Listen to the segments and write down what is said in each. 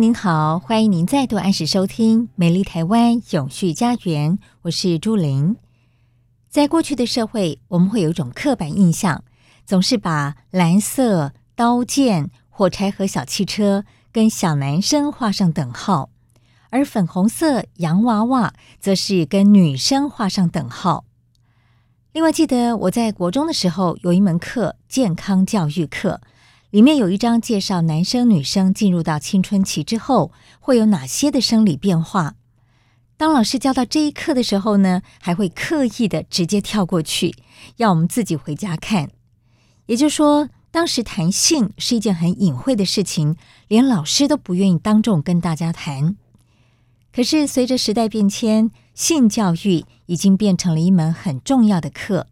您好，欢迎您再度按时收听《美丽台湾永续家园》，我是朱琳。在过去的社会，我们会有一种刻板印象，总是把蓝色刀剑、火柴盒小汽车跟小男生画上等号，而粉红色洋娃娃则是跟女生画上等号。另外，记得我在国中的时候有一门课——健康教育课。里面有一章介绍男生女生进入到青春期之后会有哪些的生理变化。当老师教到这一课的时候呢，还会刻意的直接跳过去，要我们自己回家看。也就是说，当时谈性是一件很隐晦的事情，连老师都不愿意当众跟大家谈。可是随着时代变迁，性教育已经变成了一门很重要的课。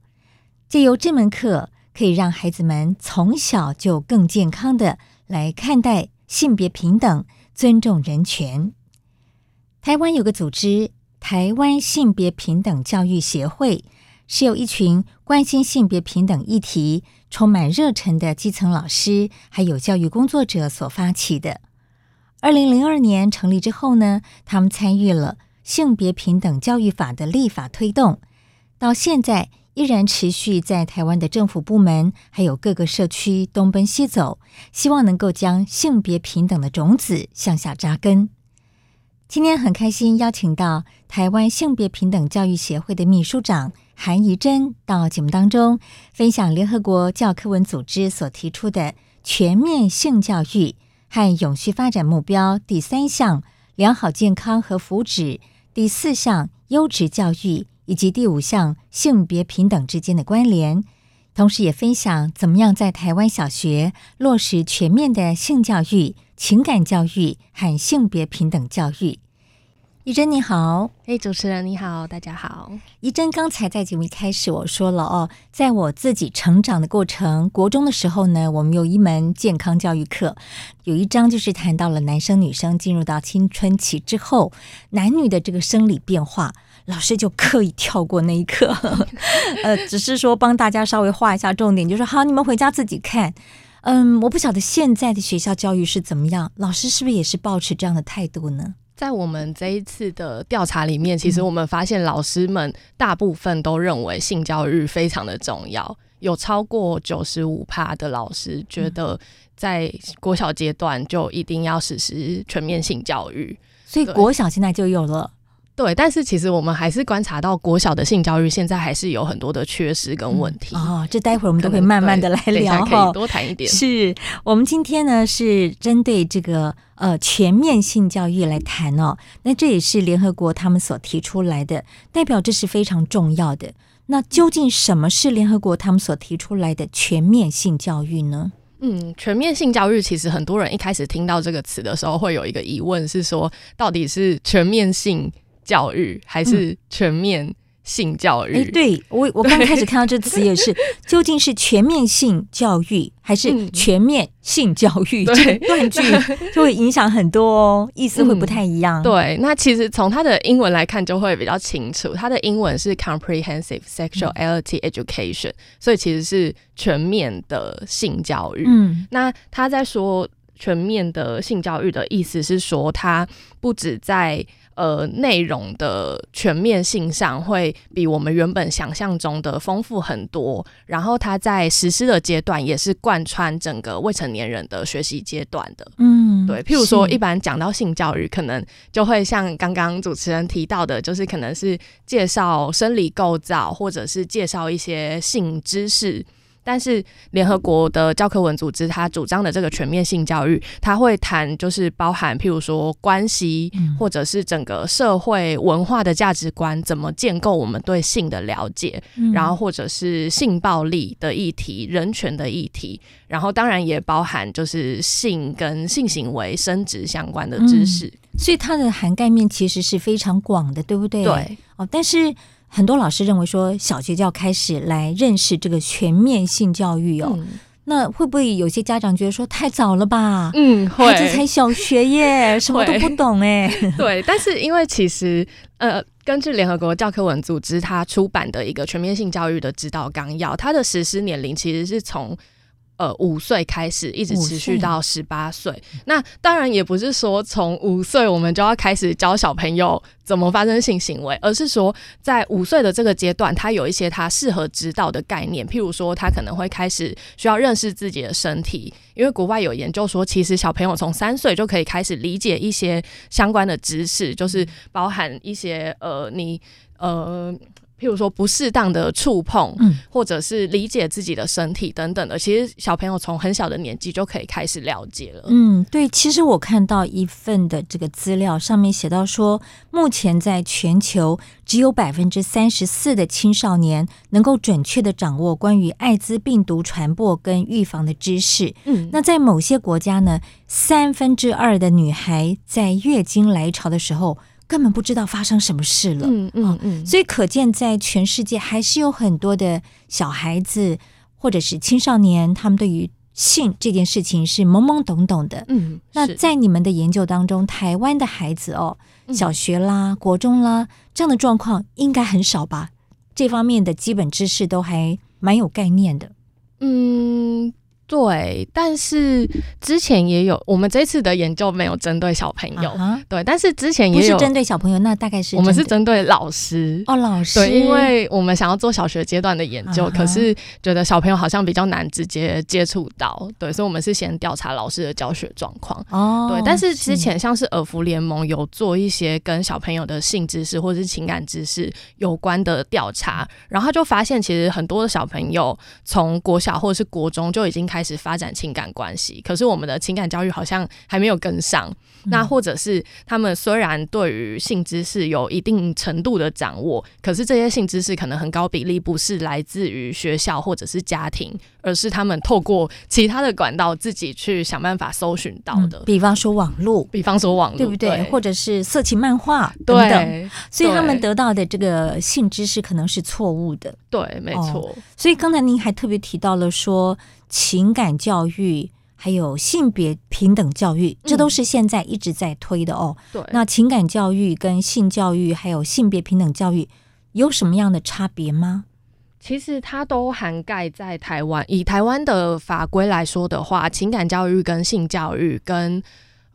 借由这门课，可以让孩子们从小就更健康的来看待性别平等、尊重人权。台湾有个组织——台湾性别平等教育协会，是由一群关心性别平等议题、充满热忱的基层老师还有教育工作者所发起的。二零零二年成立之后呢，他们参与了性别平等教育法的立法推动，到现在。依然持续在台湾的政府部门，还有各个社区东奔西走，希望能够将性别平等的种子向下扎根。今天很开心邀请到台湾性别平等教育协会的秘书长韩怡贞到节目当中，分享联合国教科文组织所提出的全面性教育和永续发展目标第三项良好健康和福祉，第四项优质教育。以及第五项性别平等之间的关联，同时也分享怎么样在台湾小学落实全面的性教育、情感教育和性别平等教育。怡珍你好，哎，主持人你好，大家好。怡珍刚才在节目一开始我说了哦，在我自己成长的过程，国中的时候呢，我们有一门健康教育课，有一章就是谈到了男生女生进入到青春期之后，男女的这个生理变化，老师就刻意跳过那一课，呃，只是说帮大家稍微画一下重点，就说好，你们回家自己看。嗯，我不晓得现在的学校教育是怎么样，老师是不是也是抱持这样的态度呢？在我们这一次的调查里面，其实我们发现老师们大部分都认为性教育非常的重要，有超过九十五趴的老师觉得在国小阶段就一定要实施全面性教育，所以国小现在就有了。对，但是其实我们还是观察到国小的性教育现在还是有很多的缺失跟问题哦。这待会儿我们都可以慢慢的来聊，可以多谈一点。是我们今天呢是针对这个呃全面性教育来谈哦。那这也是联合国他们所提出来的，代表这是非常重要的。那究竟什么是联合国他们所提出来的全面性教育呢？嗯，全面性教育其实很多人一开始听到这个词的时候会有一个疑问，是说到底是全面性教育还是全面性教育？哎、嗯，对我，我刚开始看到这词也是，究竟是全面性教育还是全面性教育？这断句 就会影响很多哦，意思会不太一样。嗯、对，那其实从它的英文来看就会比较清楚，它的英文是 Comprehensive Sexuality Education，、嗯、所以其实是全面的性教育。嗯，那他在说全面的性教育的意思是说，它不止在呃，内容的全面性上会比我们原本想象中的丰富很多。然后，它在实施的阶段也是贯穿整个未成年人的学习阶段的。嗯，对。譬如说，一般讲到性教育，可能就会像刚刚主持人提到的，就是可能是介绍生理构造，或者是介绍一些性知识。但是联合国的教科文组织，它主张的这个全面性教育，它会谈就是包含譬如说关系，或者是整个社会文化的价值观，怎么建构我们对性的了解，然后或者是性暴力的议题、人权的议题，然后当然也包含就是性跟性行为生殖相关的知识，所以它的涵盖面其实是非常广的，对不对？对，哦，但是。很多老师认为说，小学就要开始来认识这个全面性教育哦。嗯、那会不会有些家长觉得说太早了吧？嗯，会。孩子才小学耶，什么都不懂哎。对，但是因为其实呃，根据联合国教科文组织它出版的一个全面性教育的指导纲要，它的实施年龄其实是从。呃，五岁开始一直持续到十八岁。那当然也不是说从五岁我们就要开始教小朋友怎么发生性行为，而是说在五岁的这个阶段，他有一些他适合指导的概念。譬如说，他可能会开始需要认识自己的身体，因为国外有研究说，其实小朋友从三岁就可以开始理解一些相关的知识，就是包含一些呃，你呃。譬如说不适当的触碰，嗯，或者是理解自己的身体等等的，其实小朋友从很小的年纪就可以开始了解了。嗯，对，其实我看到一份的这个资料，上面写到说，目前在全球只有百分之三十四的青少年能够准确的掌握关于艾滋病毒传播跟预防的知识。嗯，那在某些国家呢，三分之二的女孩在月经来潮的时候，根本不知道发生什么事了，嗯嗯嗯，所以可见在全世界还是有很多的小孩子或者是青少年，他们对于性这件事情是懵懵懂懂的，嗯。那在你们的研究当中，台湾的孩子哦，小学啦、国中啦这样的状况应该很少吧？这方面的基本知识都还蛮有概念的，嗯。对，但是之前也有，我们这次的研究没有针对小朋友。Uh-huh. 对，但是之前也有针对小朋友，那大概是我们是针对老师哦，老师。对，因为我们想要做小学阶段的研究，uh-huh. 可是觉得小朋友好像比较难直接接触到，对，所以我们是先调查老师的教学状况。哦，对，但是之前像是耳福联盟有做一些跟小朋友的性知识或者是情感知识有关的调查，然后他就发现其实很多的小朋友从国小或者是国中就已经开。开始发展情感关系，可是我们的情感教育好像还没有跟上。嗯、那或者是他们虽然对于性知识有一定程度的掌握，可是这些性知识可能很高比例不是来自于学校或者是家庭，而是他们透过其他的管道自己去想办法搜寻到的。嗯、比方说网络，比方说网络，对不对？对或者是色情漫画等等。所以他们得到的这个性知识可能是错误的。对，没错。哦、所以刚才您还特别提到了说。情感教育还有性别平等教育，这都是现在一直在推的哦。对，那情感教育跟性教育还有性别平等教育有什么样的差别吗？其实它都涵盖在台湾。以台湾的法规来说的话，情感教育跟性教育跟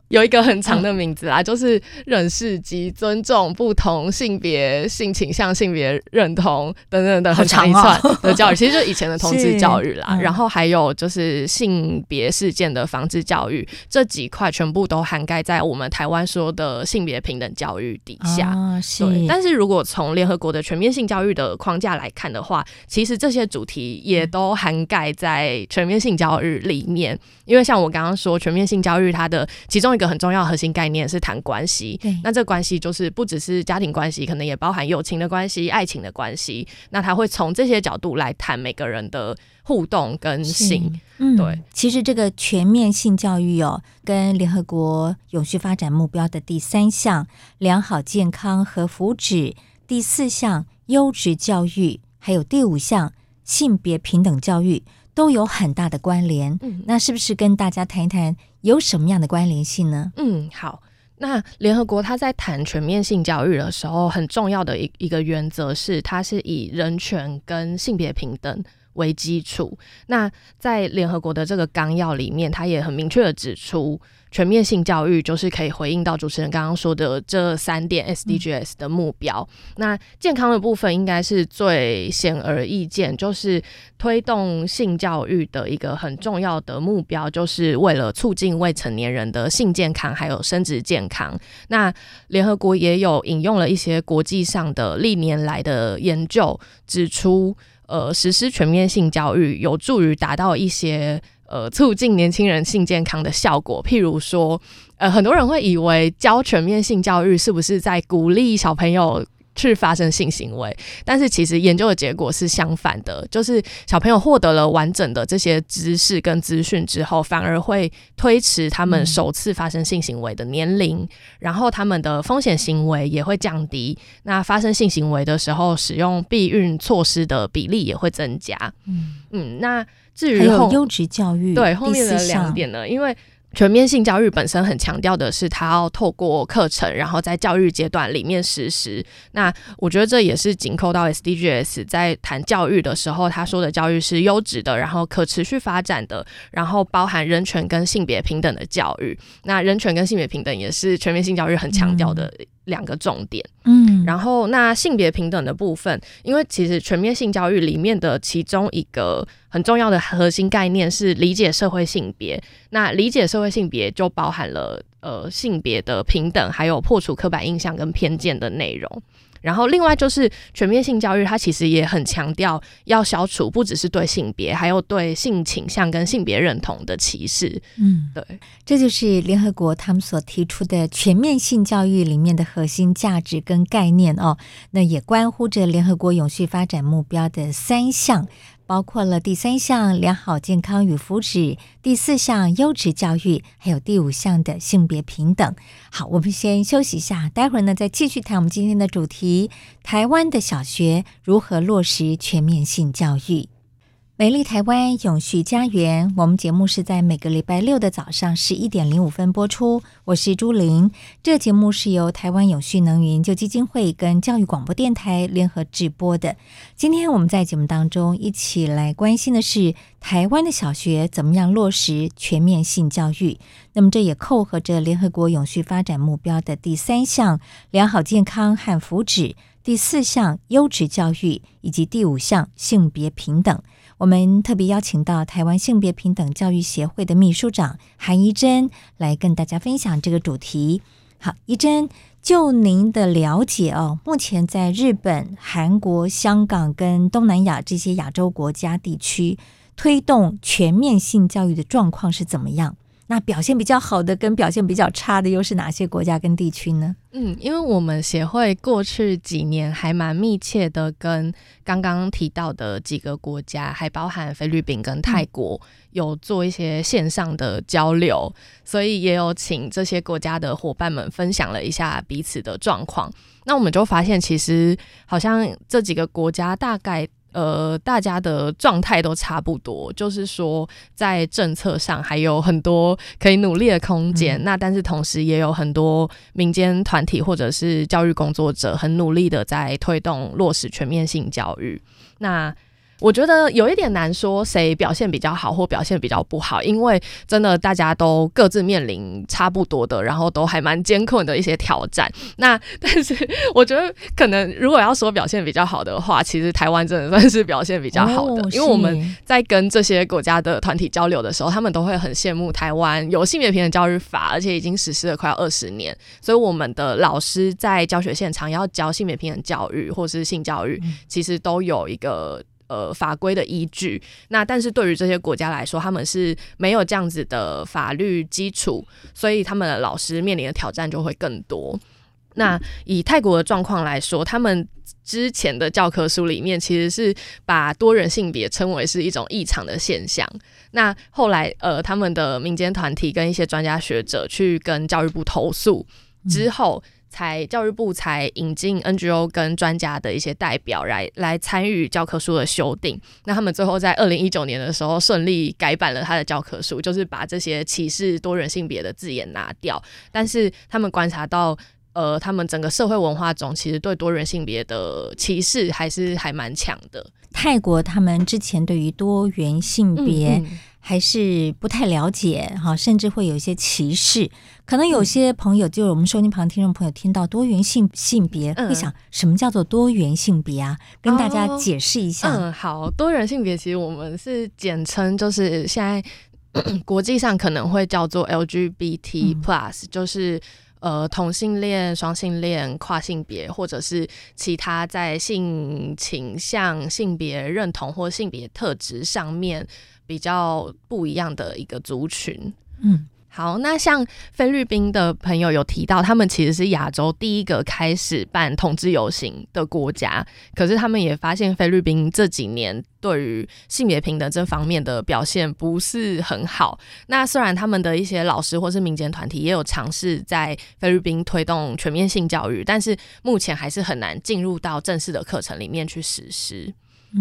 有一个很长的名字啦，嗯、就是认识及尊重不同性别、性倾向、性别认同等等的很长一串的教育，其实就以前的同志教育啦。然后还有就是性别事件的防治教育，这几块全部都涵盖在我们台湾说的性别平等教育底下。哦、对，但是如果从联合国的全面性教育的框架来看的话，其实这些主题也都涵盖在全面性教育里面。因为像我刚刚说，全面性教育它的其中一个很重要的核心概念是谈关系。对，那这关系就是不只是家庭关系，可能也包含友情的关系、爱情的关系。那他会从这些角度来谈每个人的互动跟性。嗯，对。其实这个全面性教育哦，跟联合国永续发展目标的第三项良好健康和福祉、第四项优质教育，还有第五项性别平等教育。都有很大的关联，嗯，那是不是跟大家谈一谈有什么样的关联性呢？嗯，好，那联合国它在谈全面性教育的时候，很重要的一一个原则是，它是以人权跟性别平等为基础。那在联合国的这个纲要里面，它也很明确的指出。全面性教育就是可以回应到主持人刚刚说的这三点 SDGs 的目标。嗯、那健康的部分应该是最显而易见，就是推动性教育的一个很重要的目标，就是为了促进未成年人的性健康还有生殖健康。那联合国也有引用了一些国际上的历年来的研究，指出，呃，实施全面性教育有助于达到一些呃促进年轻人性健康的效果。譬如说，呃，很多人会以为教全面性教育是不是在鼓励小朋友去发生性行为，但是其实研究的结果是相反的，就是小朋友获得了完整的这些知识跟资讯之后，反而会推迟他们首次发生性行为的年龄，嗯、然后他们的风险行为也会降低。那发生性行为的时候，使用避孕措施的比例也会增加。嗯嗯，那至于后优质教育，对后面的两点呢？因为全面性教育本身很强调的是，他要透过课程，然后在教育阶段里面实施。那我觉得这也是紧扣到 SDGs 在谈教育的时候，他说的教育是优质的，然后可持续发展的，然后包含人权跟性别平等的教育。那人权跟性别平等也是全面性教育很强调的。嗯两个重点，嗯，然后那性别平等的部分，因为其实全面性教育里面的其中一个很重要的核心概念是理解社会性别，那理解社会性别就包含了呃性别的平等，还有破除刻板印象跟偏见的内容。然后，另外就是全面性教育，它其实也很强调要消除不只是对性别，还有对性倾向跟性别认同的歧视。嗯，对，这就是联合国他们所提出的全面性教育里面的核心价值跟概念哦。那也关乎着联合国永续发展目标的三项。包括了第三项良好健康与福祉，第四项优质教育，还有第五项的性别平等。好，我们先休息一下，待会儿呢再继续谈我们今天的主题：台湾的小学如何落实全面性教育。美丽台湾永续家园，我们节目是在每个礼拜六的早上十一点零五分播出。我是朱玲，这节目是由台湾永续能源研究基金会跟教育广播电台联合制播的。今天我们在节目当中一起来关心的是台湾的小学怎么样落实全面性教育。那么这也扣合着联合国永续发展目标的第三项良好健康和福祉，第四项优质教育，以及第五项性别平等。我们特别邀请到台湾性别平等教育协会的秘书长韩怡珍来跟大家分享这个主题。好，怡珍，就您的了解哦，目前在日本、韩国、香港跟东南亚这些亚洲国家地区推动全面性教育的状况是怎么样？那表现比较好的跟表现比较差的又是哪些国家跟地区呢？嗯，因为我们协会过去几年还蛮密切的跟刚刚提到的几个国家，还包含菲律宾跟泰国，有做一些线上的交流，嗯、所以也有请这些国家的伙伴们分享了一下彼此的状况。那我们就发现，其实好像这几个国家大概。呃，大家的状态都差不多，就是说在政策上还有很多可以努力的空间。嗯、那但是同时也有很多民间团体或者是教育工作者很努力的在推动落实全面性教育。那我觉得有一点难说谁表现比较好或表现比较不好，因为真的大家都各自面临差不多的，然后都还蛮艰困的一些挑战。那但是我觉得可能如果要说表现比较好的话，其实台湾真的算是表现比较好的，哦、因为我们在跟这些国家的团体交流的时候，他们都会很羡慕台湾有性别平等教育法，而且已经实施了快要二十年，所以我们的老师在教学现场要教性别平等教育或是性教育，嗯、其实都有一个。呃，法规的依据，那但是对于这些国家来说，他们是没有这样子的法律基础，所以他们的老师面临的挑战就会更多。那以泰国的状况来说，他们之前的教科书里面其实是把多人性别称为是一种异常的现象。那后来，呃，他们的民间团体跟一些专家学者去跟教育部投诉之后。嗯才教育部才引进 NGO 跟专家的一些代表来来参与教科书的修订。那他们最后在二零一九年的时候顺利改版了他的教科书，就是把这些歧视多元性别的字眼拿掉。但是他们观察到，呃，他们整个社会文化中，其实对多元性别的歧视还是还蛮强的。泰国他们之前对于多元性别还是不太了解哈、甚至会有一些歧视。可能有些朋友，就是我们收音旁听众朋友听到多元性性别，会想什么叫做多元性别啊？跟大家解释一下。嗯，好，多元性别其实我们是简称，就是现在 国际上可能会叫做 LGBT plus，、嗯、就是。呃，同性恋、双性恋、跨性别，或者是其他在性倾向、性别认同或性别特质上面比较不一样的一个族群，嗯。好，那像菲律宾的朋友有提到，他们其实是亚洲第一个开始办同志游行的国家。可是他们也发现，菲律宾这几年对于性别平等这方面的表现不是很好。那虽然他们的一些老师或是民间团体也有尝试在菲律宾推动全面性教育，但是目前还是很难进入到正式的课程里面去实施。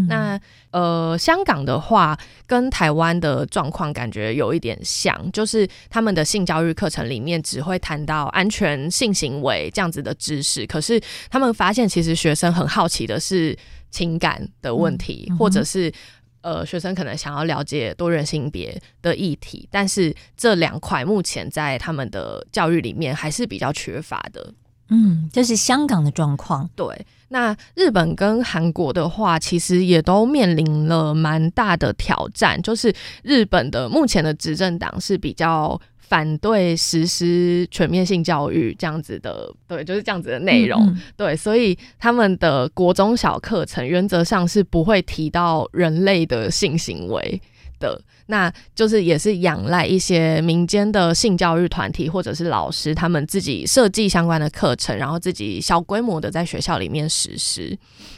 那呃，香港的话跟台湾的状况感觉有一点像，就是他们的性教育课程里面只会谈到安全性行为这样子的知识，可是他们发现其实学生很好奇的是情感的问题，嗯、或者是呃，学生可能想要了解多元性别的议题，但是这两块目前在他们的教育里面还是比较缺乏的。嗯，这是香港的状况。对，那日本跟韩国的话，其实也都面临了蛮大的挑战。就是日本的目前的执政党是比较反对实施全面性教育这样子的，对，就是这样子的内容。嗯嗯。对，所以他们的国中小课程原则上是不会提到人类的性行为的。那就是也是仰赖一些民间的性教育团体或者是老师，他们自己设计相关的课程，然后自己小规模的在学校里面实施。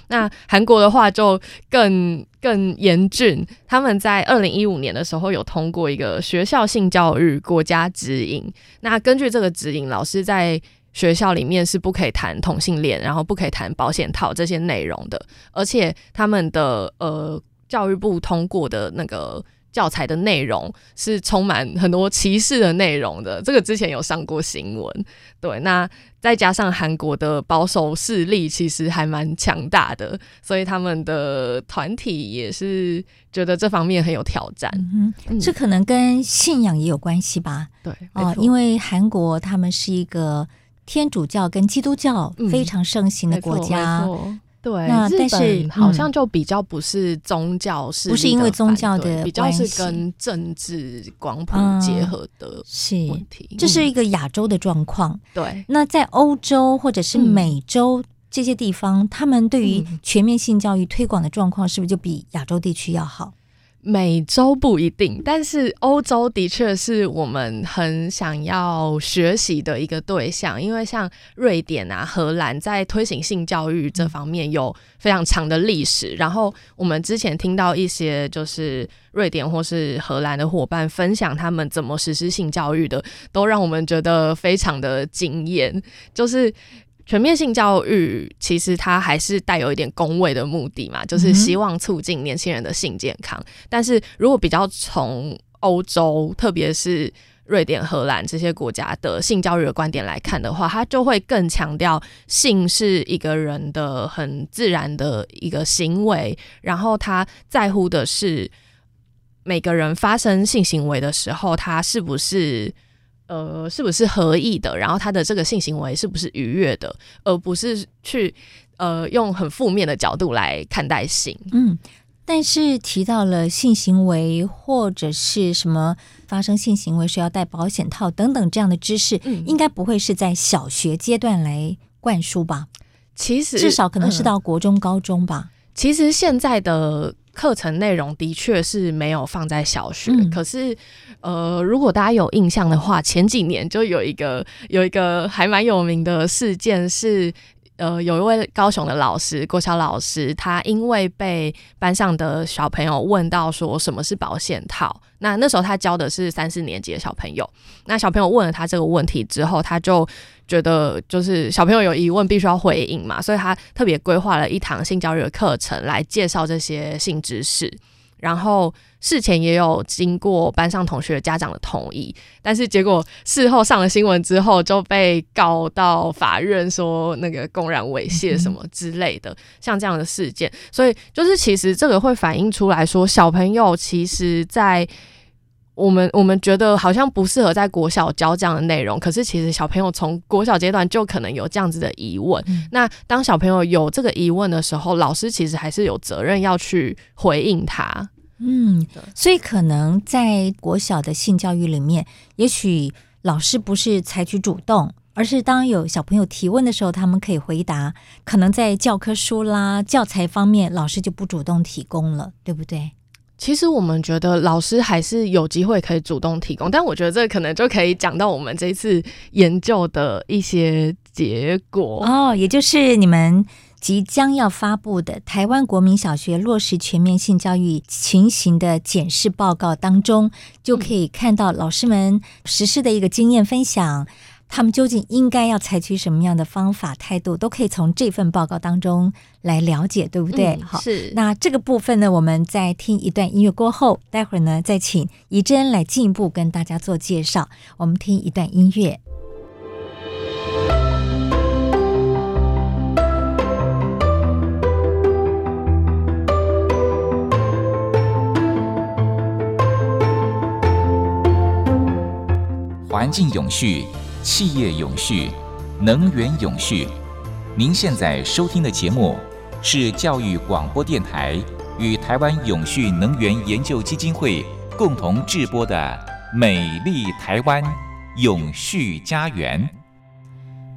那韩国的话就更更严峻，他们在二零一五年的时候有通过一个学校性教育国家指引。那根据这个指引，老师在学校里面是不可以谈同性恋，然后不可以谈保险套这些内容的，而且他们的呃教育部通过的那个。教材的内容是充满很多歧视的内容的，这个之前有上过新闻。对，那再加上韩国的保守势力其实还蛮强大的，所以他们的团体也是觉得这方面很有挑战。嗯，嗯，这可能跟信仰也有关系吧？对，哦，因为韩国他们是一个天主教跟基督教非常盛行的国家。嗯对，那但是好像就比较不是宗教是、嗯，不是因为宗教的，比较是跟政治广谱结合的问题。这是一个亚洲的状况。对、嗯，那在欧洲或者是美洲这些地方，嗯、他们对于全面性教育推广的状况，是不是就比亚洲地区要好？美洲不一定，但是欧洲的确是我们很想要学习的一个对象，因为像瑞典啊、荷兰在推行性教育这方面有非常长的历史。然后我们之前听到一些就是瑞典或是荷兰的伙伴分享他们怎么实施性教育的，都让我们觉得非常的惊艳，就是。全面性教育其实它还是带有一点公卫的目的嘛，就是希望促进年轻人的性健康。嗯。但是如果比较从欧洲，特别是瑞典、荷兰这些国家的性教育的观点来看的话，它就会更强调性是一个人的很自然的一个行为，然后他在乎的是每个人发生性行为的时候，他是不是。呃，是不是合意的？然后他的这个性行为是不是愉悦的，而不是去呃用很负面的角度来看待性。嗯，但是提到了性行为或者是什么发生性行为是要戴保险套等等这样的知识，嗯，应该不会是在小学阶段来灌输吧？其实至少可能是到国中、嗯、高中吧。其实现在的。课程内容的确是没有放在小学，嗯、可是，呃，如果大家有印象的话，前几年就有一个有一个还蛮有名的事件是。呃，有一位高雄的老师，国小老师，他因为被班上的小朋友问到说什么是保险套，那那时候他教的是三四年级的小朋友，那小朋友问了他这个问题之后，他就觉得就是小朋友有疑问必须要回应嘛，所以他特别规划了一堂性教育的课程来介绍这些性知识。然后事前也有经过班上同学家长的同意，但是结果事后上了新闻之后就被告到法院，说那个公然猥亵什么之类的，像这样的事件，所以就是其实这个会反映出来说，小朋友其实，在我们我们觉得好像不适合在国小教这样的内容，可是其实小朋友从国小阶段就可能有这样子的疑问。嗯、那当小朋友有这个疑问的时候，老师其实还是有责任要去回应他。嗯，所以可能在国小的性教育里面，也许老师不是采取主动，而是当有小朋友提问的时候，他们可以回答。可能在教科书啦、教材方面，老师就不主动提供了，对不对？其实我们觉得老师还是有机会可以主动提供，但我觉得这可能就可以讲到我们这次研究的一些结果哦，也就是你们。即将要发布的台湾国民小学落实全面性教育情形的检视报告当中，就可以看到老师们实施的一个经验分享，他们究竟应该要采取什么样的方法态度，都可以从这份报告当中来了解，对不对？嗯、好，是。那这个部分呢，我们在听一段音乐过后，待会儿呢再请怡珍来进一步跟大家做介绍。我们听一段音乐。环境永续、企业永续、能源永续。您现在收听的节目是教育广播电台与台湾永续能源研究基金会共同制播的《美丽台湾永续家园》。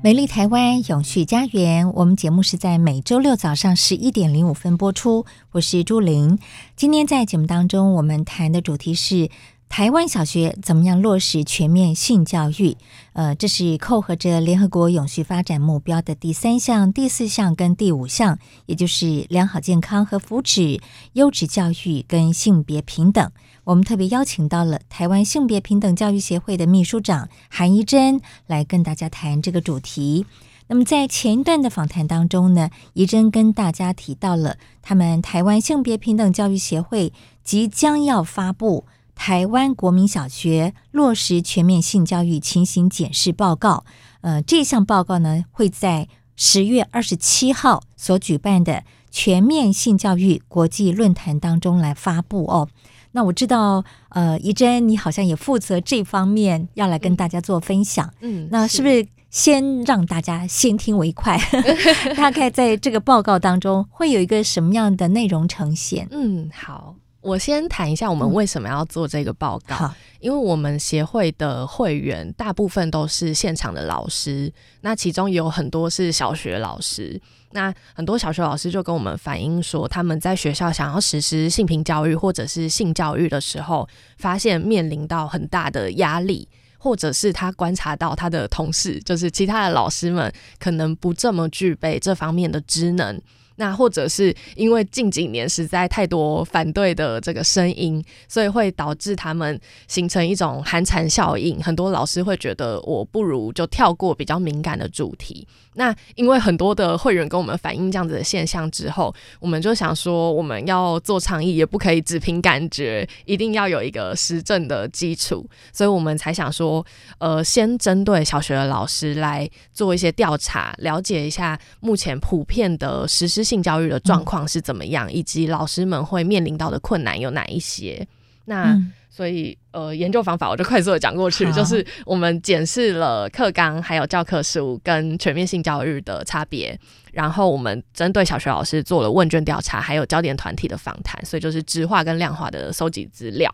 美丽台湾永续家园，我们节目是在每周六早上十一点零五分播出。我是朱玲。今天在节目当中，我们谈的主题是。台湾小学怎么样落实全面性教育？呃，这是扣合着联合国永续发展目标的第三项、第四项跟第五项，也就是良好健康和福祉、优质教育跟性别平等。我们特别邀请到了台湾性别平等教育协会的秘书长韩怡珍来跟大家谈这个主题。那么在前一段的访谈当中呢，怡珍跟大家提到了他们台湾性别平等教育协会即将要发布。台湾国民小学落实全面性教育情形检视报告，呃，这项报告呢会在十月二十七号所举办的全面性教育国际论坛当中来发布哦。那我知道，呃，怡珍你好像也负责这方面，要来跟大家做分享。嗯，那是不是先让大家先听为快？大概在这个报告当中会有一个什么样的内容呈现？嗯，好。我先谈一下我们为什么要做这个报告，嗯、因为我们协会的会员大部分都是现场的老师，那其中有很多是小学老师，那很多小学老师就跟我们反映说，他们在学校想要实施性平教育或者是性教育的时候，发现面临到很大的压力，或者是他观察到他的同事，就是其他的老师们可能不这么具备这方面的职能。那或者是因为近几年实在太多反对的这个声音，所以会导致他们形成一种寒蝉效应。很多老师会觉得，我不如就跳过比较敏感的主题。那因为很多的会员跟我们反映这样子的现象之后，我们就想说，我们要做倡议也不可以只凭感觉，一定要有一个实证的基础。所以我们才想说，呃，先针对小学的老师来做一些调查，了解一下目前普遍的实施。性教育的状况是怎么样，嗯、以及老师们会面临到的困难有哪一些？那、嗯、所以呃，研究方法我就快速的讲过去，就是我们检视了课纲、还有教科书跟全面性教育的差别，然后我们针对小学老师做了问卷调查，还有焦点团体的访谈，所以就是质化跟量化的收集资料。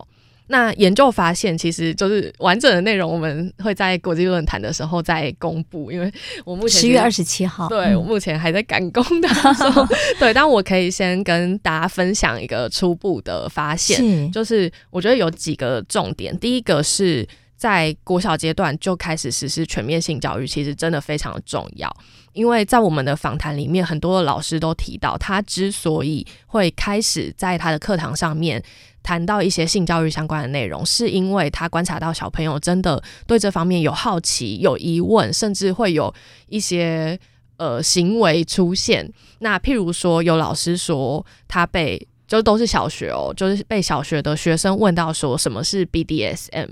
那研究发现，其实就是完整的内容，我们会在国际论坛的时候再公布。因为我目前十月二十七号，对、嗯、我目前还在赶工的时候，对，但我可以先跟大家分享一个初步的发现，是就是我觉得有几个重点。第一个是在国小阶段就开始实施全面性教育，其实真的非常的重要。因为在我们的访谈里面，很多的老师都提到，他之所以会开始在他的课堂上面。谈到一些性教育相关的内容，是因为他观察到小朋友真的对这方面有好奇、有疑问，甚至会有一些呃行为出现。那譬如说，有老师说他被就都是小学哦，就是被小学的学生问到说什么是 BDSM。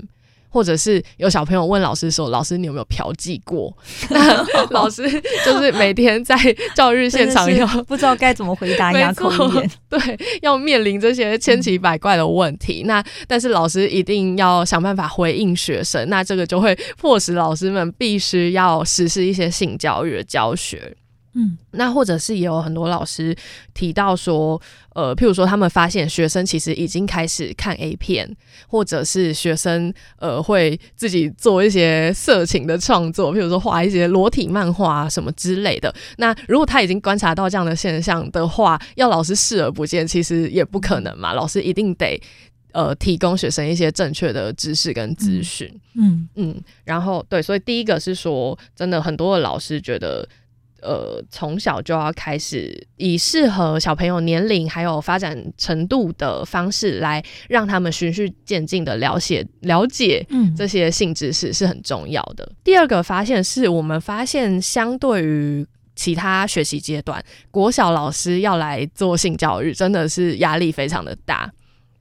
或者是有小朋友问老师说：“老师，你有没有嫖妓过？” 那 老师就是每天在教育现场要不知道该怎么回答，哑口无言。对，要面临这些千奇百怪的问题。嗯、那但是老师一定要想办法回应学生。那这个就会迫使老师们必须要实施一些性教育的教学。嗯，那或者是也有很多老师提到说，呃，譬如说他们发现学生其实已经开始看 A 片，或者是学生呃会自己做一些色情的创作，譬如说画一些裸体漫画什么之类的。那如果他已经观察到这样的现象的话，要老师视而不见，其实也不可能嘛。老师一定得呃提供学生一些正确的知识跟资讯。嗯嗯，然后对，所以第一个是说，真的很多的老师觉得。呃，从小就要开始以适合小朋友年龄还有发展程度的方式来让他们循序渐进的了解了解，嗯，这些性知识是很重要的。嗯。第二个发现是我们发现，相对于其他学习阶段，国小老师要来做性教育，真的是压力非常的大。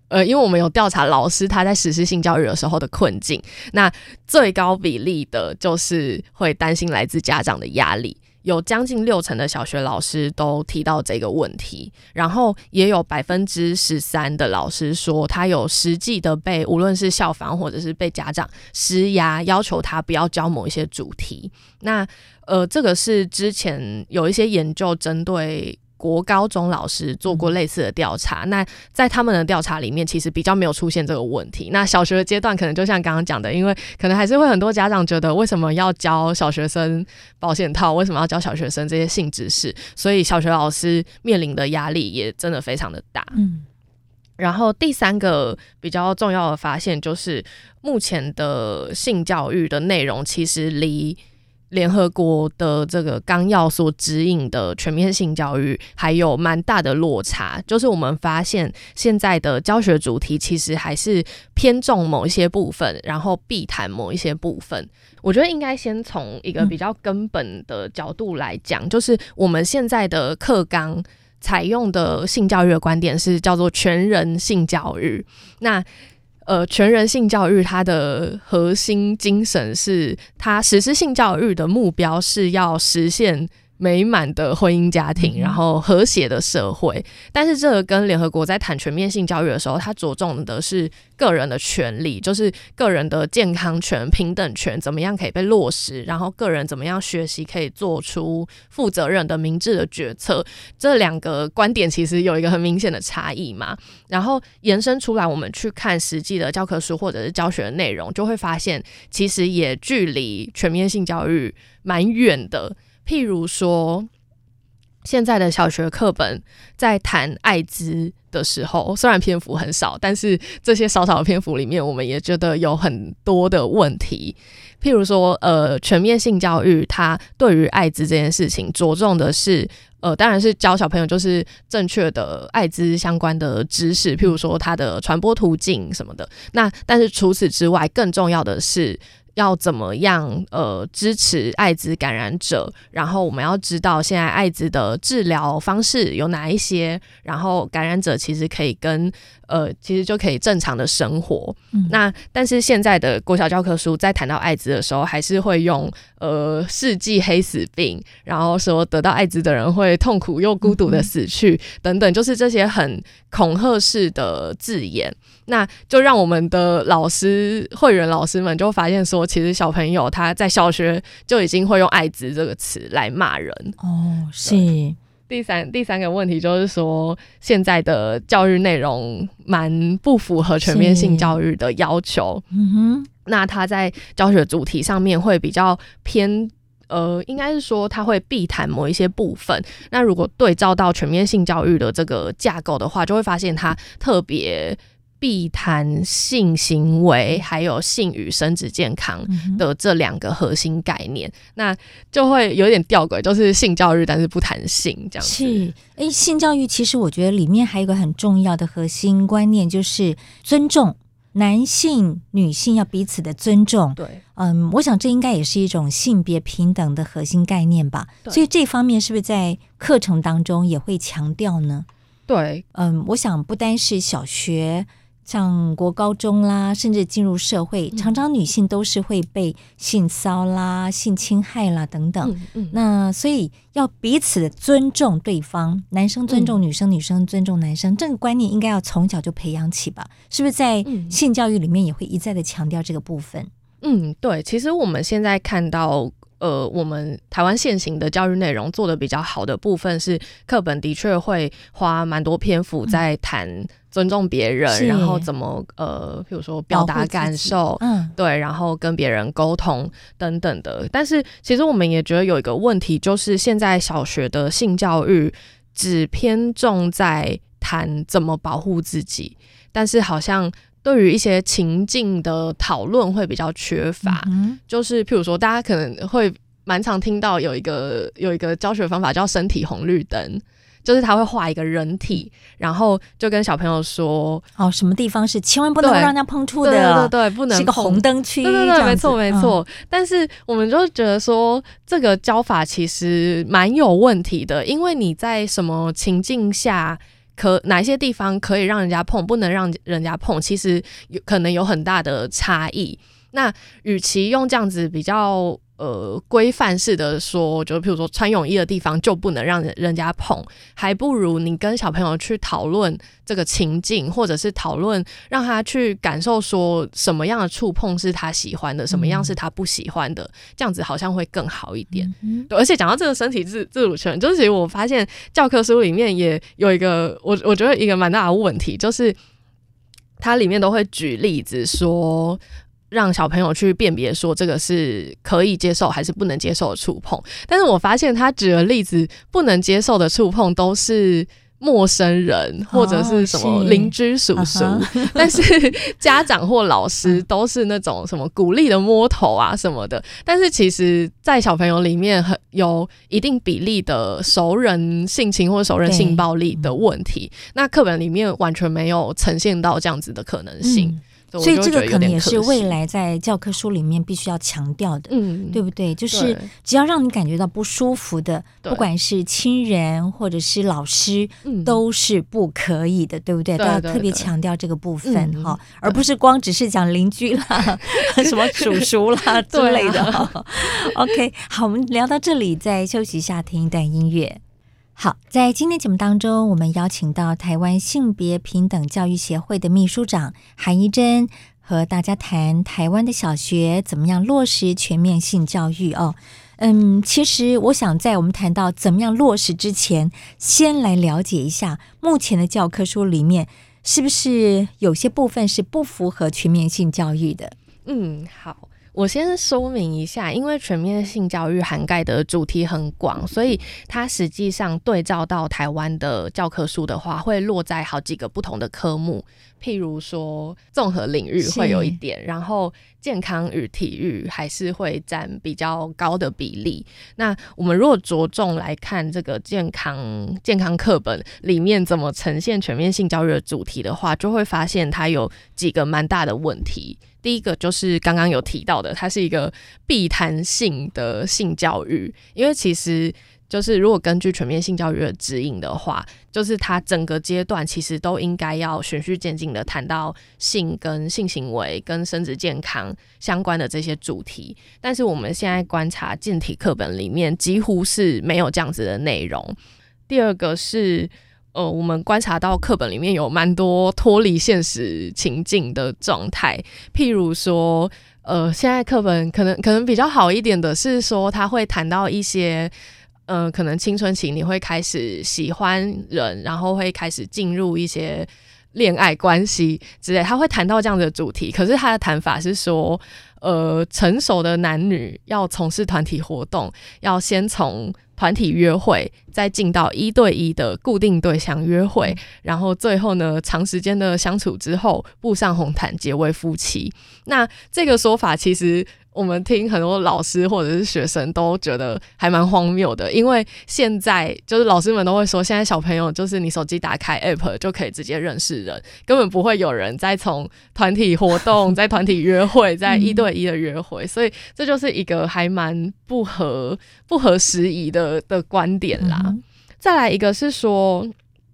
呃，因为我们有调查老师他在实施性教育的时候的困境，那最高比例的就是会担心来自家长的压力。有将近六成的小学老师都提到这个问题，然后也有百分之十三的老师说，他有实际的被无论是校方或者是被家长施压，要求他不要教某一些主题。那呃，这个是之前有一些研究针对。国高中老师做过类似的调查，那在他们的调查里面，其实比较没有出现这个问题。那小学阶段，可能就像刚刚讲的，因为可能还是会很多家长觉得，为什么要教小学生保险套？为什么要教小学生这些性知识？所以小学老师面临的压力也真的非常的大。嗯，然后第三个比较重要的发现就是，目前的性教育的内容其实离。联合国的这个纲要所指引的全面性教育还有蛮大的落差，就是我们发现现在的教学主题其实还是偏重某一些部分，然后避谈某一些部分。我觉得应该先从一个比较根本的角度来讲，就是我们现在的课纲采用的性教育的观点是叫做全人性教育。那呃，全人性教育它的核心精神是，它实施性教育的目标是要实现。美满的婚姻家庭，然后和谐的社会。但是这个跟联合国在谈全面性教育的时候，它着重的是个人的权利，就是个人的健康权、平等权怎么样可以被落实，然后个人怎么样学习可以做出负责任的明智的决策。这两个观点其实有一个很明显的差异嘛。然后延伸出来，我们去看实际的教科书或者是教学的内容，就会发现其实也距离全面性教育蛮远的。譬如说，现在的小学课本在谈艾滋的时候，虽然篇幅很少，但是这些少少的篇幅里面，我们也觉得有很多的问题。譬如说，呃，全面性教育它对于艾滋这件事情着重的是，呃，当然是教小朋友就是正确的艾滋相关的知识，譬如说它的传播途径什么的。那但是除此之外，更重要的是。要怎么样呃支持艾滋感染者？然后我们要知道现在艾滋的治疗方式有哪一些？然后感染者其实可以跟呃其实就可以正常的生活。嗯、那但是现在的国小教科书在谈到艾滋的时候，还是会用呃世纪黑死病，然后说得到艾滋的人会痛苦又孤独的死去、嗯、等等，就是这些很恐吓式的字眼。那就让我们的老师、会员老师们就发现说，其实小朋友他在小学就已经会用“艾滋”这个词来骂人。哦，是。第三第三个问题就是说，现在的教育内容蛮不符合全面性教育的要求。嗯哼。那他在教学主题上面会比较偏，呃，应该是说他会避谈某一些部分。那如果对照到全面性教育的这个架构的话，就会发现他特别。避谈性行为，还有性与生殖健康的这两个核心概念，嗯、那就会有点吊诡，就是性教育，但是不谈性这样子。是，诶、欸，性教育其实我觉得里面还有一个很重要的核心观念，就是尊重男性、女性要彼此的尊重。对，嗯，我想这应该也是一种性别平等的核心概念吧。所以这方面是不是在课程当中也会强调呢？对，嗯，我想不单是小学。像国高中啦，甚至进入社会，常常女性都是会被性骚啦、性侵害啦等等。嗯嗯、那所以要彼此尊重对方，男生尊重女生，嗯、女生尊重男生，这个观念应该要从小就培养起吧？是不是在性教育里面也会一再的强调这个部分？嗯，对。其实我们现在看到。呃，我们台湾现行的教育内容做的比较好的部分是，课本的确会花蛮多篇幅在谈尊重别人，嗯、然后怎么呃，譬如说表达感受，嗯，对，然后跟别人沟通等等的。但是其实我们也觉得有一个问题，就是现在小学的性教育只偏重在谈怎么保护自己，但是好像。对于一些情境的讨论会比较缺乏，嗯、就是譬如说，大家可能会蛮常听到有一个有一个教学方法叫身体红绿灯，就是他会画一个人体，然后就跟小朋友说，哦，什么地方是千万不能让人家碰触的，对对对，对，不能是个红灯区，对对对，没错没错。嗯、但是我们就觉得说，这个教法其实蛮有问题的，因为你在什么情境下。可哪一些地方可以让人家碰，不能让人家碰，其实有可能有很大的差异。那与其用这样子比较。呃，规范式的说，就譬如说穿泳衣的地方就不能让人人家碰，还不如你跟小朋友去讨论这个情境，或者是讨论让他去感受说什么样的触碰是他喜欢的，什么样是他不喜欢的，这样子好像会更好一点。嗯、对，而且讲到这个身体自自主权，就是其实我发现教科书里面也有一个我我觉得一个蛮大的问题，就是它里面都会举例子说。让小朋友去辨别说这个是可以接受还是不能接受的触碰，但是我发现他举的例子不能接受的触碰都是陌生人或者是什么邻居叔叔，哦、但是家长或老师都是那种什么鼓励的摸头啊什么的，但是其实，在小朋友里面很有一定比例的熟人性侵或熟人性暴力的问题，那课本里面完全没有呈现到这样子的可能性。嗯所以这个可能也是未来在教科书里面必须要强调的，嗯，对不对？就是只要让你感觉到不舒服的，不管是亲人或者是老师，都是不可以的，对不对？都要特别强调这个部分哈，而不是光只是讲邻居啦、什么叔叔啦之类的。OK，好，我们聊到这里，再休息一下，听一段音乐。好，在今天节目当中，我们邀请到台湾性别平等教育协会的秘书长韩怡贞，和大家谈台湾的小学怎么样落实全面性教育哦。嗯，其实我想在我们谈到怎么样落实之前，先来了解一下目前的教科书里面是不是有些部分是不符合全面性教育的。嗯，好。我先说明一下，因为全面性教育涵盖的主题很广，所以它实际上对照到台湾的教科书的话，会落在好几个不同的科目。譬如说，综合领域会有一点，然后健康与体育还是会占比较高的比例。那我们如果着重来看这个健康健康课本里面怎么呈现全面性教育的主题的话，就会发现它有几个蛮大的问题。第一个就是刚刚有提到的，它是一个避谈性的性教育，因为其实就是如果根据全面性教育的指引的话，就是它整个阶段其实都应该要循序渐进的谈到性跟性行为跟生殖健康相关的这些主题，但是我们现在观察健体课本里面几乎是没有这样子的内容。第二个是。呃，我们观察到课本里面有蛮多脱离现实情境的状态，譬如说，呃，现在课本可能可能比较好一点的是说，他会谈到一些，呃，可能青春期你会开始喜欢人，然后会开始进入一些恋爱关系之类，他会谈到这样的主题。可是他的谈法是说，呃，成熟的男女要从事团体活动，要先从。团体约会，再进到一对一的固定对象约会，然后最后呢，长时间的相处之后，步上红毯结为夫妻。那这个说法其实。我们听很多老师或者是学生都觉得还蛮荒谬的，因为现在就是老师们都会说，现在小朋友就是你手机打开 app 就可以直接认识人，根本不会有人再从团体活动、在团体约会、在一对一的约会，所以这就是一个还蛮不合不合时宜的的观点啦。再来一个是说。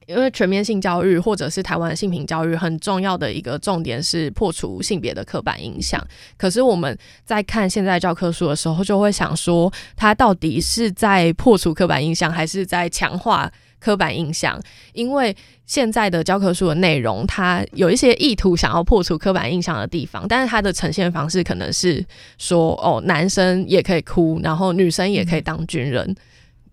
因为全面性教育或者是台湾性平教育很重要的一个重点是破除性别的刻板印象。可是我们在看现在教科书的时候，就会想说，它到底是在破除刻板印象，还是在强化刻板印象？因为现在的教科书的内容，它有一些意图想要破除刻板印象的地方，但是它的呈现方式可能是说，哦，男生也可以哭，然后女生也可以当军人。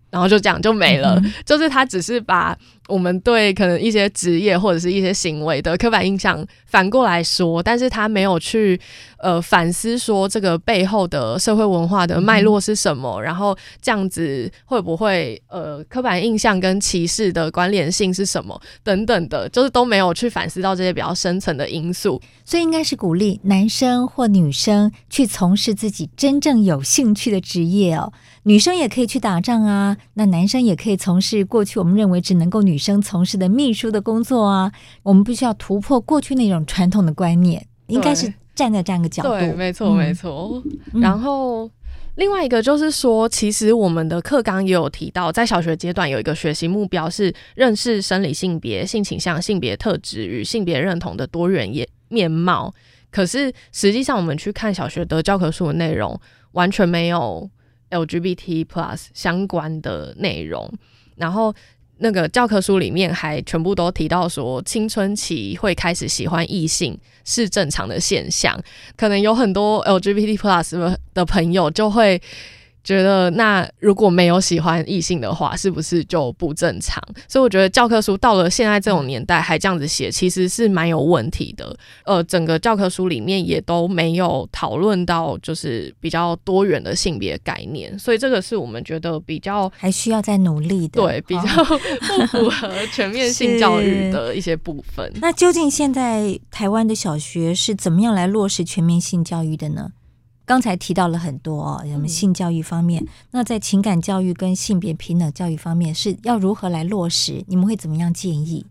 然后就这样就没了，就是他只是把我们对可能一些职业或者是一些行为的刻板印象反过来说，但是他没有去呃反思说这个背后的社会文化的脉络是什么，然后这样子会不会呃刻板印象跟歧视的关联性是什么等等的，就是都没有去反思到这些比较深层的因素，所以应该是鼓励男生或女生去从事自己真正有兴趣的职业哦。女生也可以去打仗啊，那男生也可以从事过去我们认为只能够女生从事的秘书的工作啊。我们必须要突破过去那种传统的观念，应该是站在这样一个角度。对，没错，没错。嗯、然后另外一个就是说，其实我们的课纲也有提到，在小学阶段有一个学习目标是认识生理性别、性倾向、性别特质与性别认同的多元面面貌。可是实际上，我们去看小学的教科书的内容，完全没有。LGBT plus 相关的内容，然后那个教科书里面还全部都提到说，青春期会开始喜欢异性是正常的现象，可能有很多 LGBT plus 的朋友就会。觉得那如果没有喜欢异性的话，是不是就不正常？所以我觉得教科书到了现在这种年代还这样子写，其实是蛮有问题的。呃，整个教科书里面也都没有讨论到就是比较多元的性别概念，所以这个是我们觉得比较 还需要再努力的，对，比较不符合全面性教育的一些部分。那究竟现在台湾的小学是怎么样来落实全面性教育的呢？刚才提到了很多哦，什么性教育方面，嗯、那在情感教育跟性别平等教育方面是要如何来落实？你们会怎么样建议？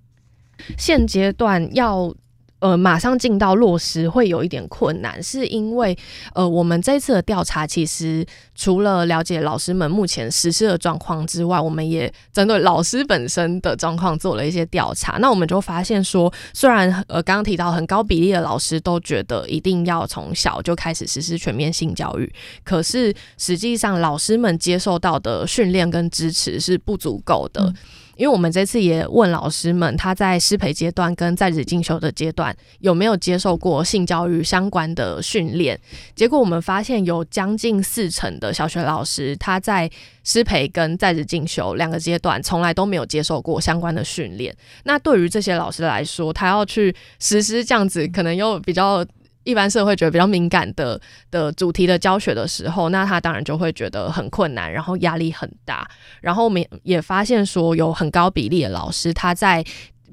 现阶段要。呃，马上进到落实会有一点困难，是因为呃，我们这次的调查其实除了了解老师们目前实施的状况之外，我们也针对老师本身的状况做了一些调查。那我们就发现说，虽然呃刚刚提到很高比例的老师都觉得一定要从小就开始实施全面性教育，可是实际上老师们接受到的训练跟支持是不足够的。因为我们这次也问老师们，他在师培阶段跟在职进修的阶段有没有接受过性教育相关的训练？结果我们发现有将近四成的小学老师，他在师培跟在职进修两个阶段从来都没有接受过相关的训练。那对于这些老师来说，他要去实施这样子，可能又比较。一般社会觉得比较敏感的的主题的教学的时候，那他当然就会觉得很困难，然后压力很大。然后我们也发现说，有很高比例的老师他在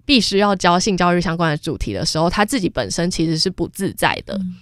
必须要教性教育相关的主题的时候，他自己本身其实是不自在的。嗯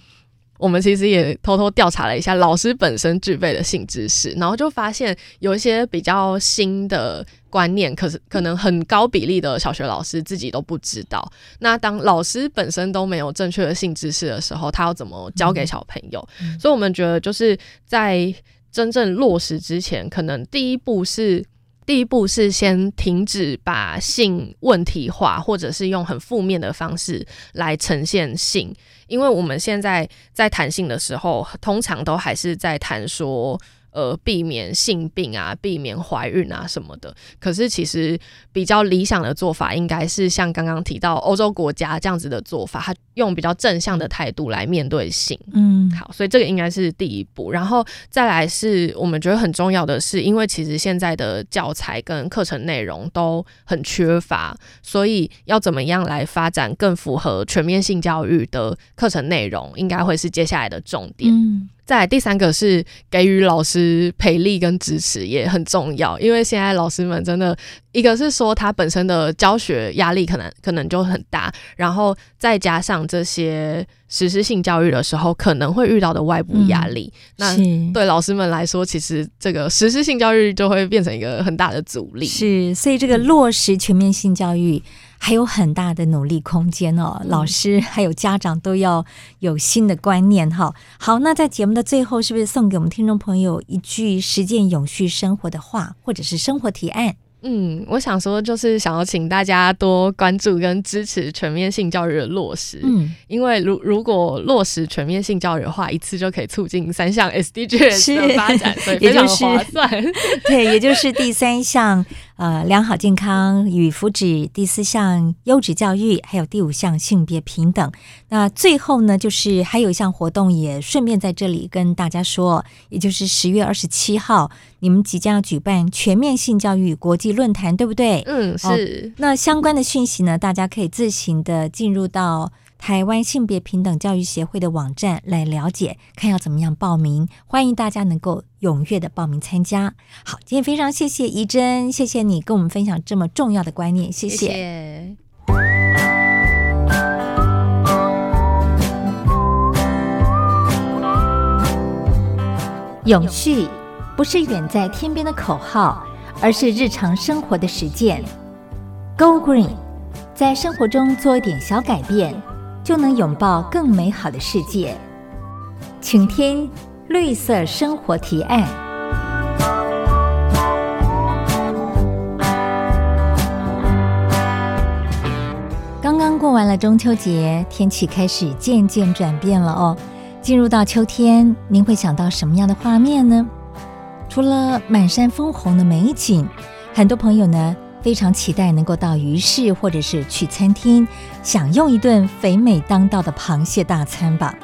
我们其实也偷偷调查了一下老师本身具备的性知识，然后就发现有一些比较新的观念，可是可能很高比例的小学老师自己都不知道。那当老师本身都没有正确的性知识的时候，他要怎么教给小朋友？嗯、所以我们觉得就是在真正落实之前，可能第一步是。第一步是先停止把性问题化，或者是用很负面的方式来呈现性，因为我们现在在谈性的时候，通常都还是在谈说。呃，避免性病啊，避免怀孕啊什么的。可是其实比较理想的做法，应该是像刚刚提到欧洲国家这样子的做法，它用比较正向的态度来面对性。嗯，好，所以这个应该是第一步。然后再来是我们觉得很重要的是，因为其实现在的教材跟课程内容都很缺乏，所以要怎么样来发展更符合全面性教育的课程内容，应该会是接下来的重点。嗯。再来第三个是给予老师培力跟支持也很重要，因为现在老师们真的，一个是说他本身的教学压力可能可能就很大，然后再加上这些实施性教育的时候可能会遇到的外部压力，嗯、那对老师们来说，其实这个实施性教育就会变成一个很大的阻力。是，所以这个落实全面性教育。还有很大的努力空间哦，嗯、老师还有家长都要有新的观念哈。好，那在节目的最后，是不是送给我们听众朋友一句实践永续生活的话，或者是生活提案？嗯，我想说，就是想要请大家多关注跟支持全面性教育的落实。嗯，因为如如果落实全面性教育的话，一次就可以促进三项 SDGs 的发展，所以非常划算。对，也就是第三项呃良好健康与福祉，第四项优质教育，还有第五项性别平等。那最后呢，就是还有一项活动，也顺便在这里跟大家说，也就是十月二十七号，你们即将要举办全面性教育国际论坛对不对？嗯，是。哦，那相关的讯息呢，大家可以自行的进入到台湾性别平等教育协会的网站来了解，看要怎么样报名。欢迎大家能够踊跃的报名参加。好，今天非常谢谢怡珍，谢谢你跟我们分享这么重要的观念，谢谢。谢谢。永续不是远在天边的口号。而是日常生活的实践。Go Green，在生活中做一点小改变，就能拥抱更美好的世界。请听绿色生活提案。刚刚过完了中秋节，天气开始渐渐转变了哦。进入到秋天，您会想到什么样的画面呢？除了满山枫红的美景，很多朋友呢非常期待能够到鱼市或者是去餐厅享用一顿肥美当道的螃蟹大餐吧。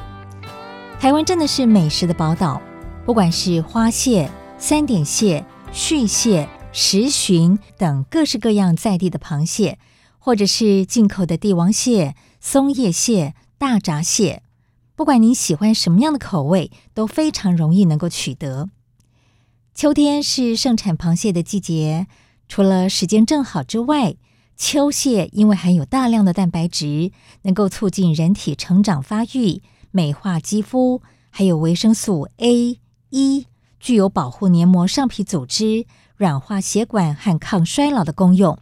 台湾真的是美食的宝岛，不管是花蟹、三点蟹、续蟹、石鲟等各式各样在地的螃蟹，或者是进口的帝王蟹、松叶蟹、大闸蟹，不管您喜欢什么样的口味，都非常容易能够取得。秋天是盛产螃蟹的季节，除了时间正好之外，秋蟹因为含有大量的蛋白质，能够促进人体成长发育、美化肌肤，还有维生素 A、E，具有保护黏膜上皮组织、软化血管和抗衰老的功用，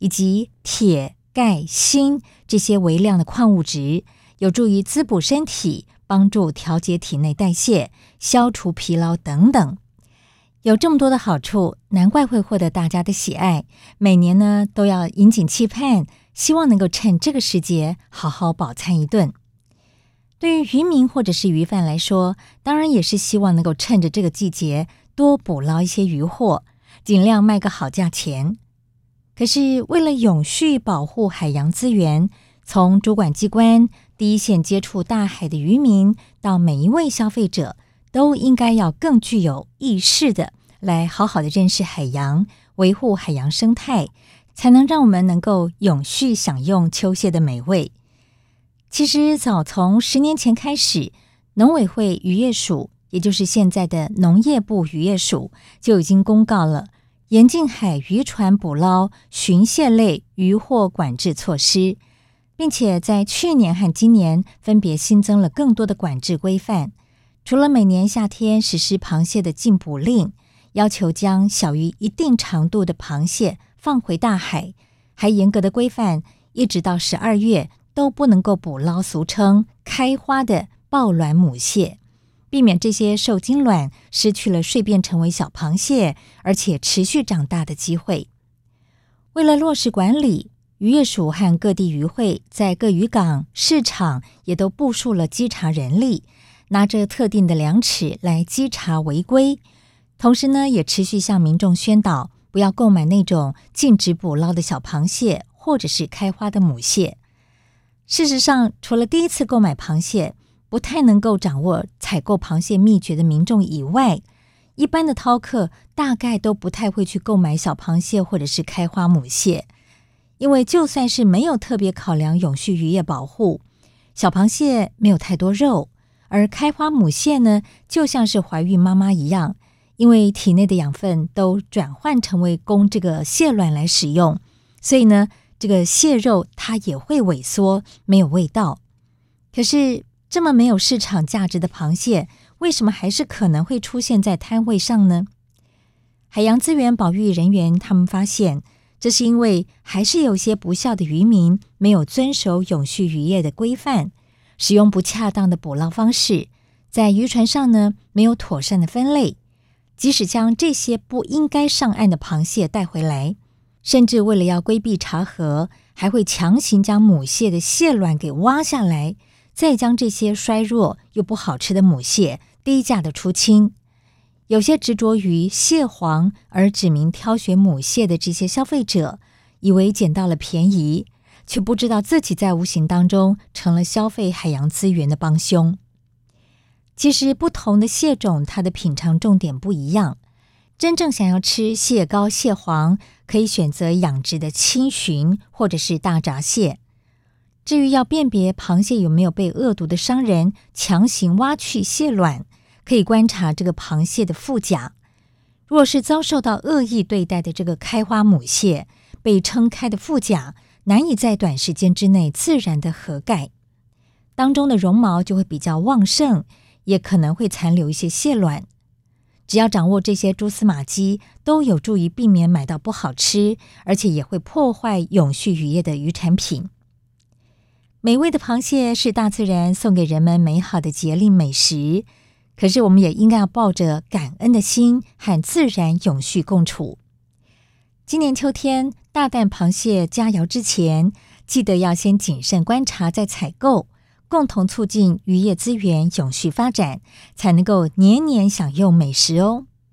以及铁、钙、锌这些微量的矿物质，有助于滋补身体，帮助调节体内代谢、消除疲劳等等。有这么多的好处，难怪会获得大家的喜爱。每年呢，都要引颈期盼，希望能够趁这个时节好好饱餐一顿。对于渔民或者是鱼贩来说，当然也是希望能够趁着这个季节多捕捞一些渔获，尽量卖个好价钱。可是为了永续保护海洋资源，从主管机关、第一线接触大海的渔民，到每一位消费者，都应该要更具有意识的来好好的认识海洋，维护海洋生态，才能让我们能够永续享用秋蟹的美味。其实早从十年前开始，农委会渔业署，也就是现在的农业部渔业署，就已经公告了严禁海渔船捕捞巡蟹类渔获管制措施，并且在去年和今年分别新增了更多的管制规范。除了每年夏天实施螃蟹的禁捕令，要求将小于一定长度的螃蟹放回大海，还严格的规范，一直到十二月都不能够捕捞俗称开花的抱卵母蟹，避免这些受精卵失去了睡变成为小螃蟹，而且持续长大的机会。为了落实管理，渔业署和各地渔会在各渔港、市场也都部署了稽查人力。拿着特定的量尺来稽查违规，同时呢，也持续向民众宣导不要购买那种禁止捕捞的小螃蟹，或者是开花的母蟹。事实上，除了第一次购买螃蟹不太能够掌握采购螃蟹秘诀的民众以外，一般的饕客大概都不太会去购买小螃蟹或者是开花母蟹，因为就算是没有特别考量永续渔业保护，小螃蟹没有太多肉。而开花母蟹呢，就像是怀孕妈妈一样，因为体内的养分都转换成为供这个蟹卵来使用，所以呢，这个蟹肉它也会萎缩，没有味道。可是这么没有市场价值的螃蟹，为什么还是可能会出现在摊位上呢？海洋资源保育人员他们发现，这是因为还是有些不肖的渔民没有遵守永续渔业的规范。使用不恰当的捕捞方式，在渔船上呢，没有妥善的分类，即使将这些不应该上岸的螃蟹带回来，甚至为了要规避查核，还会强行将母蟹的蟹卵给挖下来，再将这些衰弱又不好吃的母蟹低价的出清。有些执着于蟹黄而指名挑选母蟹的这些消费者，以为捡到了便宜，却不知道自己在无形当中成了消费海洋资源的帮凶。其实，不同的蟹种，它的品尝重点不一样。真正想要吃蟹膏、蟹黄，可以选择养殖的青鲟或者是大闸蟹。至于要辨别螃蟹有没有被恶毒的商人强行挖去蟹卵，可以观察这个螃蟹的腹甲，若是遭受到恶意对待的这个开花母蟹，被撑开的腹甲难以在短时间之内自然的合盖，当中的绒毛就会比较旺盛，也可能会残留一些蟹卵。只要掌握这些蛛丝马迹，都有助于避免买到不好吃，而且也会破坏永续渔业的渔产品。美味的螃蟹是大自然送给人们美好的节令美食。可是，我们也应该要抱着感恩的心，和自然永续共处。今年秋天，大啖螃蟹佳肴之前，记得要先谨慎观察再采购，共同促进渔业资源永续发展，才能够年年享用美食哦。